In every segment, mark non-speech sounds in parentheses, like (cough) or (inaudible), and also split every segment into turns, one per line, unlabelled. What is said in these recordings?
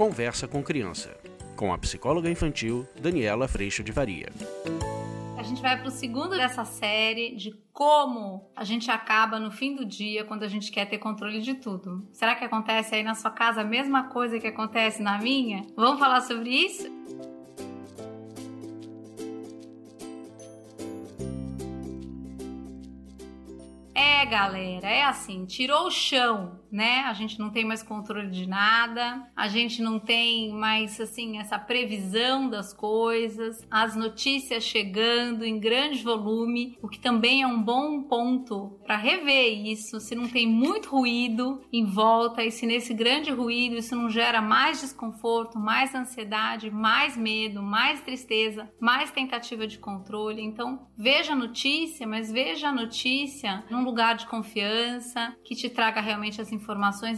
Conversa com Criança, com a psicóloga infantil Daniela Freixo de Varia.
A gente vai para o segundo dessa série de como a gente acaba no fim do dia quando a gente quer ter controle de tudo. Será que acontece aí na sua casa a mesma coisa que acontece na minha? Vamos falar sobre isso? É, galera, é assim, tirou o chão né? A gente não tem mais controle de nada, a gente não tem mais assim essa previsão das coisas, as notícias chegando em grande volume, o que também é um bom ponto para rever isso, se não tem muito ruído em volta e se nesse grande ruído isso não gera mais desconforto, mais ansiedade, mais medo, mais tristeza, mais tentativa de controle. Então, veja a notícia, mas veja a notícia num lugar de confiança que te traga realmente as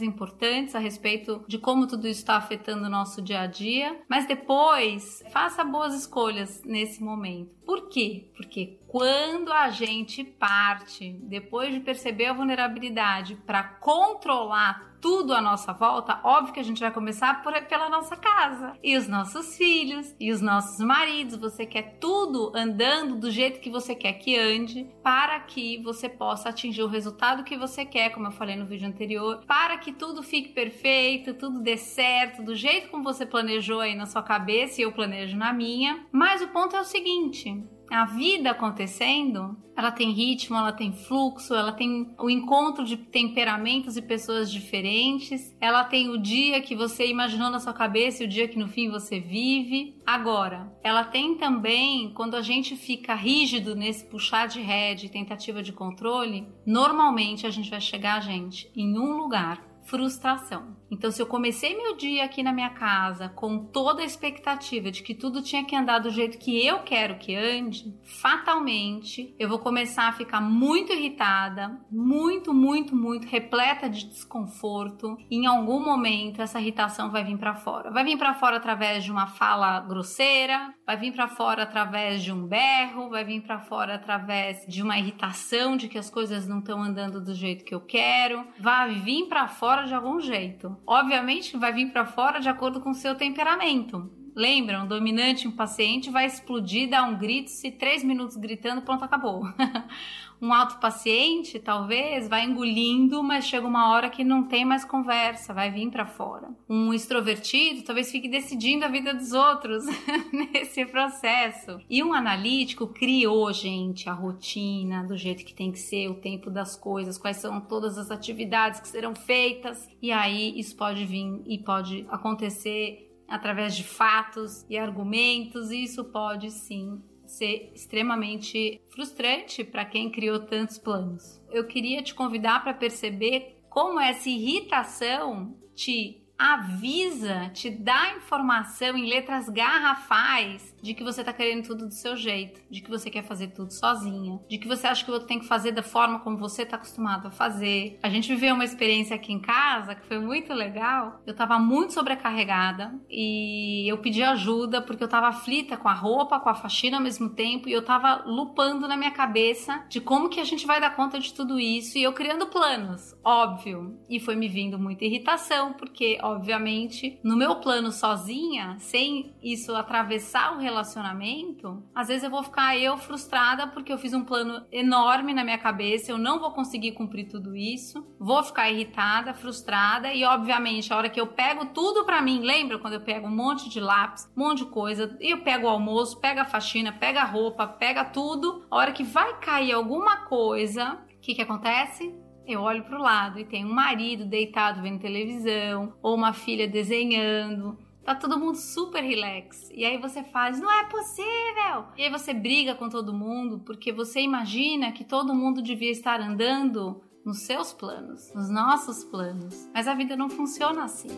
importantes a respeito de como tudo isso está afetando o nosso dia a dia, mas depois faça boas escolhas nesse momento. Por quê? Porque quando a gente parte, depois de perceber a vulnerabilidade, para controlar tudo à nossa volta, óbvio que a gente vai começar por, pela nossa casa e os nossos filhos e os nossos maridos. Você quer tudo andando do jeito que você quer que ande para que você possa atingir o resultado que você quer, como eu falei no vídeo anterior, para que tudo fique perfeito, tudo dê certo, do jeito como você planejou aí na sua cabeça e eu planejo na minha. Mas o ponto é o seguinte: a vida acontecendo, ela tem ritmo, ela tem fluxo, ela tem o encontro de temperamentos e pessoas diferentes, ela tem o dia que você imaginou na sua cabeça e o dia que no fim você vive. Agora, ela tem também, quando a gente fica rígido nesse puxar de rede, tentativa de controle, normalmente a gente vai chegar, gente, em um lugar frustração. Então, se eu comecei meu dia aqui na minha casa com toda a expectativa de que tudo tinha que andar do jeito que eu quero que ande, fatalmente eu vou começar a ficar muito irritada, muito, muito, muito repleta de desconforto. E em algum momento essa irritação vai vir para fora. Vai vir para fora através de uma fala grosseira, vai vir para fora através de um berro, vai vir para fora através de uma irritação de que as coisas não estão andando do jeito que eu quero, vai vir para fora de algum jeito. Obviamente vai vir para fora de acordo com o seu temperamento. Lembra, um dominante, um paciente vai explodir, dar um grito, se três minutos gritando, pronto, acabou. (laughs) um alto paciente, talvez, vai engolindo, mas chega uma hora que não tem mais conversa, vai vir para fora. Um extrovertido talvez fique decidindo a vida dos outros (laughs) nesse processo. E um analítico criou, gente, a rotina do jeito que tem que ser, o tempo das coisas, quais são todas as atividades que serão feitas. E aí isso pode vir e pode acontecer através de fatos e argumentos, e isso pode sim ser extremamente frustrante para quem criou tantos planos. Eu queria te convidar para perceber como essa irritação te avisa, te dá informação em letras garrafais de que você tá querendo tudo do seu jeito, de que você quer fazer tudo sozinha, de que você acha que o outro tem que fazer da forma como você tá acostumado a fazer. A gente viveu uma experiência aqui em casa que foi muito legal. Eu tava muito sobrecarregada e eu pedi ajuda porque eu tava aflita com a roupa, com a faxina ao mesmo tempo e eu tava lupando na minha cabeça de como que a gente vai dar conta de tudo isso e eu criando planos, óbvio. E foi me vindo muita irritação porque, obviamente, no meu plano sozinha, sem isso atravessar o relacionamento, às vezes eu vou ficar eu frustrada porque eu fiz um plano enorme na minha cabeça, eu não vou conseguir cumprir tudo isso, vou ficar irritada, frustrada e, obviamente, a hora que eu pego tudo para mim, lembra quando eu pego um monte de lápis, um monte de coisa, e eu pego o almoço, pego a faxina, pego a roupa, pega tudo, a hora que vai cair alguma coisa, o que que acontece? Eu olho para o lado e tem um marido deitado vendo televisão, ou uma filha desenhando, Tá todo mundo super relax. E aí você faz, não é possível! E aí você briga com todo mundo porque você imagina que todo mundo devia estar andando nos seus planos, nos nossos planos. Mas a vida não funciona assim.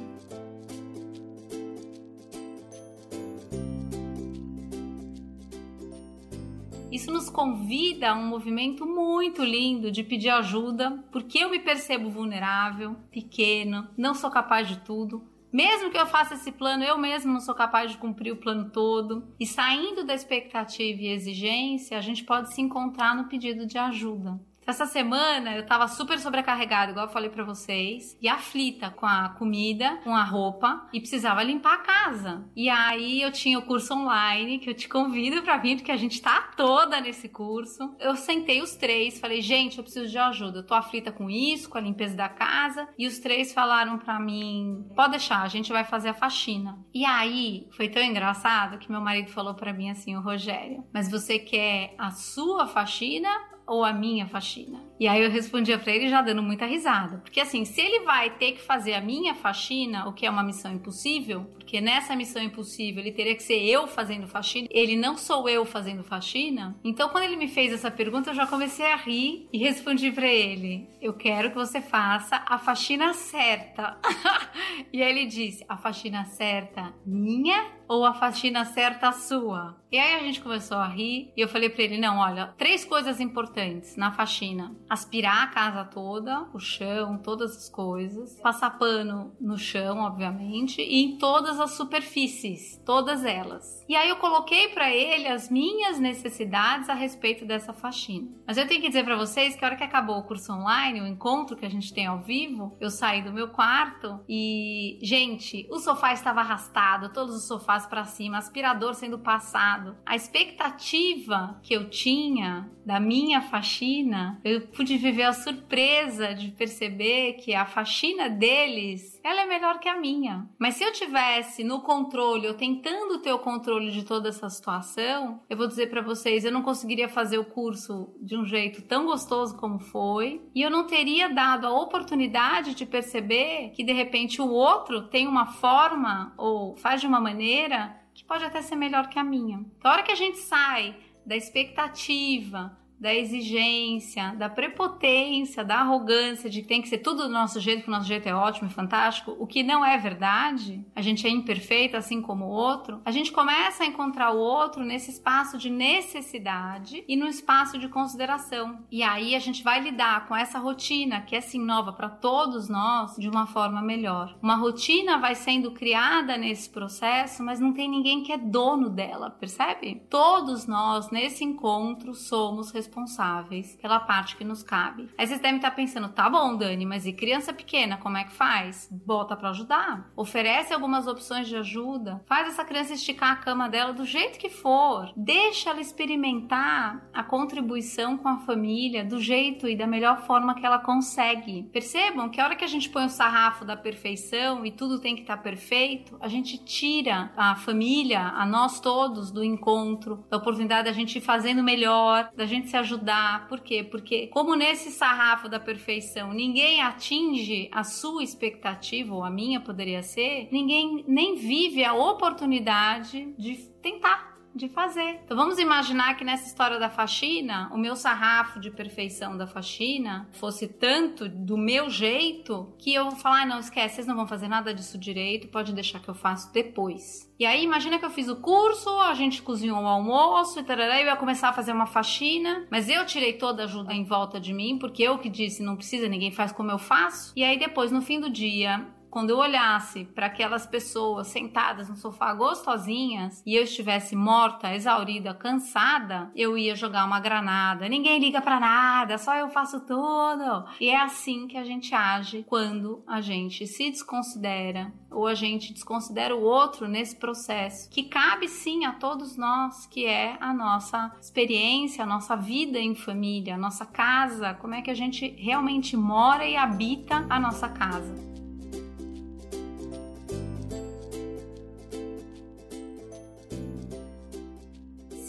Isso nos convida a um movimento muito lindo de pedir ajuda, porque eu me percebo vulnerável, pequeno, não sou capaz de tudo. Mesmo que eu faça esse plano, eu mesmo não sou capaz de cumprir o plano todo. E saindo da expectativa e exigência, a gente pode se encontrar no pedido de ajuda. Essa semana eu tava super sobrecarregada, igual eu falei para vocês, e aflita com a comida, com a roupa e precisava limpar a casa. E aí eu tinha o curso online que eu te convido para vir porque a gente tá toda nesse curso. Eu sentei os três, falei: "Gente, eu preciso de ajuda. Eu tô aflita com isso, com a limpeza da casa". E os três falaram para mim: "Pode deixar, a gente vai fazer a faxina". E aí foi tão engraçado que meu marido falou para mim assim: "O Rogério, mas você quer a sua faxina ou a minha faxina? E aí eu respondia para ele já dando muita risada. Porque assim, se ele vai ter que fazer a minha faxina, o que é uma missão impossível, porque nessa missão impossível ele teria que ser eu fazendo faxina, ele não sou eu fazendo faxina. Então quando ele me fez essa pergunta, eu já comecei a rir e respondi para ele: "Eu quero que você faça a faxina certa". (laughs) e aí ele disse: "A faxina certa minha ou a faxina certa sua?". E aí a gente começou a rir e eu falei para ele: "Não, olha, três coisas importantes na faxina aspirar a casa toda, o chão, todas as coisas, passar pano no chão, obviamente, e em todas as superfícies, todas elas. E aí eu coloquei para ele as minhas necessidades a respeito dessa faxina. Mas eu tenho que dizer para vocês que a hora que acabou o curso online, o encontro que a gente tem ao vivo, eu saí do meu quarto e, gente, o sofá estava arrastado, todos os sofás para cima, aspirador sendo passado. A expectativa que eu tinha da minha faxina, eu pude viver a surpresa de perceber que a faxina deles, ela é melhor que a minha. Mas se eu tivesse no controle, eu tentando ter o controle de toda essa situação, eu vou dizer para vocês, eu não conseguiria fazer o curso de um jeito tão gostoso como foi, e eu não teria dado a oportunidade de perceber que de repente o outro tem uma forma ou faz de uma maneira que pode até ser melhor que a minha. Então, a hora que a gente sai da expectativa, da exigência, da prepotência, da arrogância de que tem que ser tudo do nosso jeito, que o nosso jeito é ótimo e fantástico, o que não é verdade, a gente é imperfeito assim como o outro, a gente começa a encontrar o outro nesse espaço de necessidade e no espaço de consideração. E aí a gente vai lidar com essa rotina que é assim nova para todos nós de uma forma melhor. Uma rotina vai sendo criada nesse processo, mas não tem ninguém que é dono dela, percebe? Todos nós nesse encontro somos responsáveis responsáveis pela parte que nos cabe. Aí vocês devem estar pensando, tá bom, Dani, mas e criança pequena, como é que faz? Bota para ajudar. Oferece algumas opções de ajuda. Faz essa criança esticar a cama dela do jeito que for. Deixa ela experimentar a contribuição com a família do jeito e da melhor forma que ela consegue. Percebam que a hora que a gente põe o sarrafo da perfeição e tudo tem que estar perfeito, a gente tira a família, a nós todos do encontro, da oportunidade da gente ir fazendo melhor, da gente se ajudar. Por quê? Porque, como nesse sarrafo da perfeição ninguém atinge a sua expectativa, ou a minha poderia ser, ninguém nem vive a oportunidade de tentar de fazer. Então vamos imaginar que nessa história da faxina, o meu sarrafo de perfeição da faxina fosse tanto do meu jeito que eu vou falar, ah, não esquece, vocês não vão fazer nada disso direito, pode deixar que eu faço depois. E aí imagina que eu fiz o curso, a gente cozinhou o almoço e tarará, eu ia começar a fazer uma faxina, mas eu tirei toda a ajuda em volta de mim, porque eu que disse, não precisa, ninguém faz como eu faço. E aí depois, no fim do dia, quando eu olhasse para aquelas pessoas sentadas no sofá gostosinhas e eu estivesse morta, exaurida, cansada, eu ia jogar uma granada. Ninguém liga para nada, só eu faço tudo. E é assim que a gente age quando a gente se desconsidera ou a gente desconsidera o outro nesse processo, que cabe sim a todos nós, que é a nossa experiência, a nossa vida em família, a nossa casa, como é que a gente realmente mora e habita a nossa casa.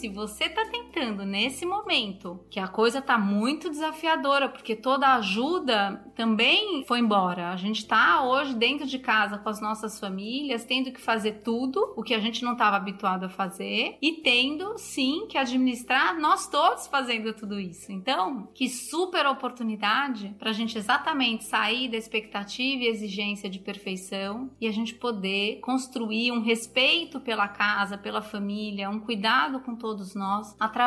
Se você tá tentando nesse momento, que a coisa tá muito desafiadora, porque toda ajuda também foi embora. A gente tá hoje dentro de casa com as nossas famílias, tendo que fazer tudo o que a gente não estava habituado a fazer e tendo sim que administrar nós todos fazendo tudo isso. Então, que super oportunidade para a gente exatamente sair da expectativa e exigência de perfeição e a gente poder construir um respeito pela casa, pela família, um cuidado com todos nós através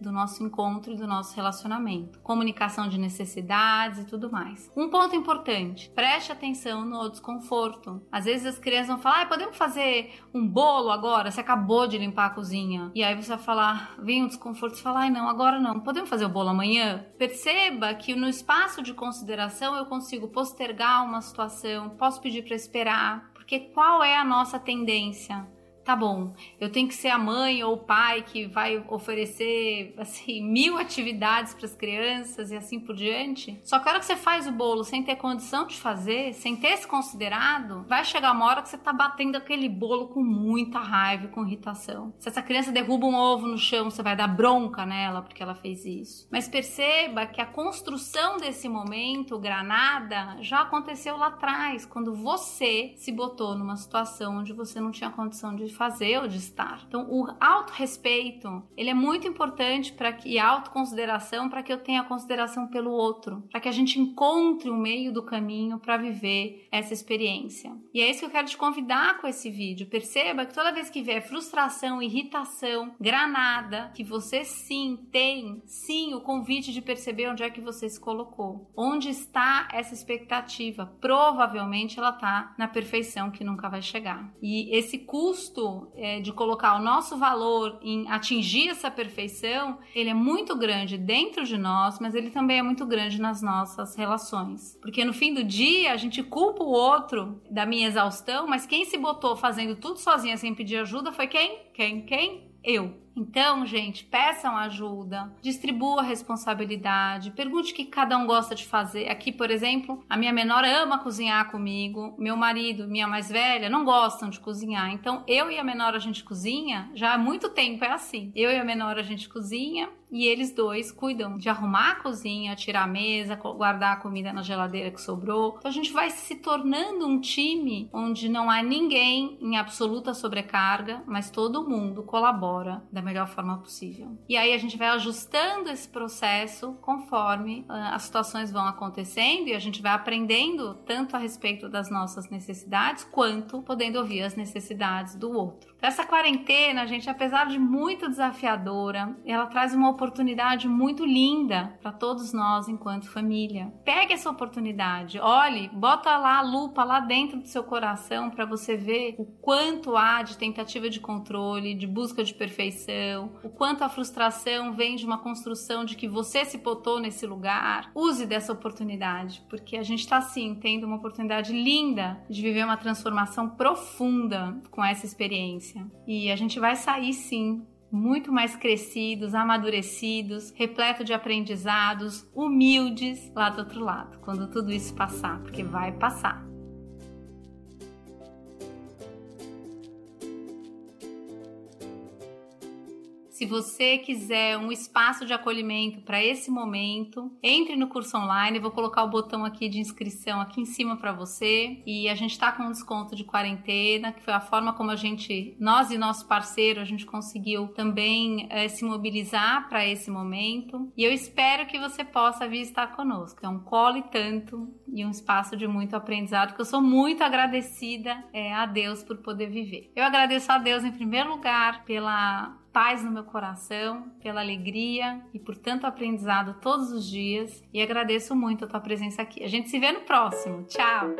do nosso encontro e do nosso relacionamento. Comunicação de necessidades e tudo mais. Um ponto importante: preste atenção no desconforto. Às vezes as crianças vão falar: ah, podemos fazer um bolo agora? Você acabou de limpar a cozinha. E aí você vai falar: vem um desconforto. Você fala: não, agora não. Podemos fazer o bolo amanhã? Perceba que no espaço de consideração eu consigo postergar uma situação, posso pedir para esperar, porque qual é a nossa tendência? Tá bom, eu tenho que ser a mãe ou o pai que vai oferecer (laughs) assim mil atividades para as crianças e assim por diante. Só que a hora que você faz o bolo sem ter condição de fazer, sem ter se considerado, vai chegar uma hora que você tá batendo aquele bolo com muita raiva, com irritação. Se essa criança derruba um ovo no chão, você vai dar bronca nela porque ela fez isso. Mas perceba que a construção desse momento, granada, já aconteceu lá atrás, quando você se botou numa situação onde você não tinha condição de fazer ou de estar. Então, o autorrespeito, ele é muito importante para que e autoconsideração para que eu tenha consideração pelo outro, para que a gente encontre o meio do caminho para viver essa experiência. E é isso que eu quero te convidar com esse vídeo. Perceba que toda vez que vier frustração, irritação, granada, que você sim tem, sim, o convite de perceber onde é que você se colocou. Onde está essa expectativa? Provavelmente ela está na perfeição que nunca vai chegar. E esse custo é, de colocar o nosso valor em atingir essa perfeição, ele é muito grande dentro de nós, mas ele também é muito grande nas nossas relações. Porque no fim do dia, a gente culpa o outro da minha exaustão, mas quem se botou fazendo tudo sozinha sem pedir ajuda foi quem? Quem? Quem? Eu. Então, gente, peçam ajuda, distribua a responsabilidade, pergunte o que cada um gosta de fazer. Aqui, por exemplo, a minha menor ama cozinhar comigo, meu marido, minha mais velha, não gostam de cozinhar. Então, eu e a menor a gente cozinha já há muito tempo, é assim. Eu e a menor a gente cozinha e eles dois cuidam de arrumar a cozinha, tirar a mesa, guardar a comida na geladeira que sobrou. Então a gente vai se tornando um time onde não há ninguém em absoluta sobrecarga, mas todo mundo colabora da melhor forma possível. E aí a gente vai ajustando esse processo conforme uh, as situações vão acontecendo e a gente vai aprendendo tanto a respeito das nossas necessidades quanto podendo ouvir as necessidades do outro. Então, essa quarentena, gente, apesar de muito desafiadora, ela traz uma oportunidade muito linda para todos nós enquanto família. Pegue essa oportunidade, olhe, bota lá a lupa lá dentro do seu coração para você ver o quanto há de tentativa de controle, de busca de perfeição, o quanto a frustração vem de uma construção de que você se botou nesse lugar. Use dessa oportunidade, porque a gente está sim tendo uma oportunidade linda de viver uma transformação profunda com essa experiência. E a gente vai sair sim muito mais crescidos, amadurecidos, repleto de aprendizados, humildes lá do outro lado, quando tudo isso passar, porque vai passar. Se você quiser um espaço de acolhimento para esse momento, entre no curso online. Vou colocar o botão aqui de inscrição aqui em cima para você. E a gente está com um desconto de quarentena, que foi a forma como a gente, nós e nosso parceiro, a gente conseguiu também é, se mobilizar para esse momento. E eu espero que você possa vir estar conosco. É um colo e tanto e um espaço de muito aprendizado que eu sou muito agradecida é, a Deus por poder viver. Eu agradeço a Deus em primeiro lugar pela paz no coração, pela alegria e por tanto aprendizado todos os dias e agradeço muito a tua presença aqui. A gente se vê no próximo. Tchau!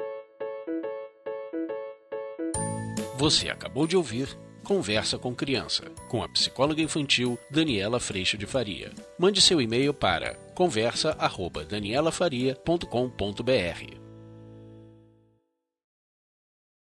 Você acabou de ouvir Conversa com Criança, com a psicóloga infantil Daniela Freixo de Faria. Mande seu e-mail para conversa@danielafaria.com.br.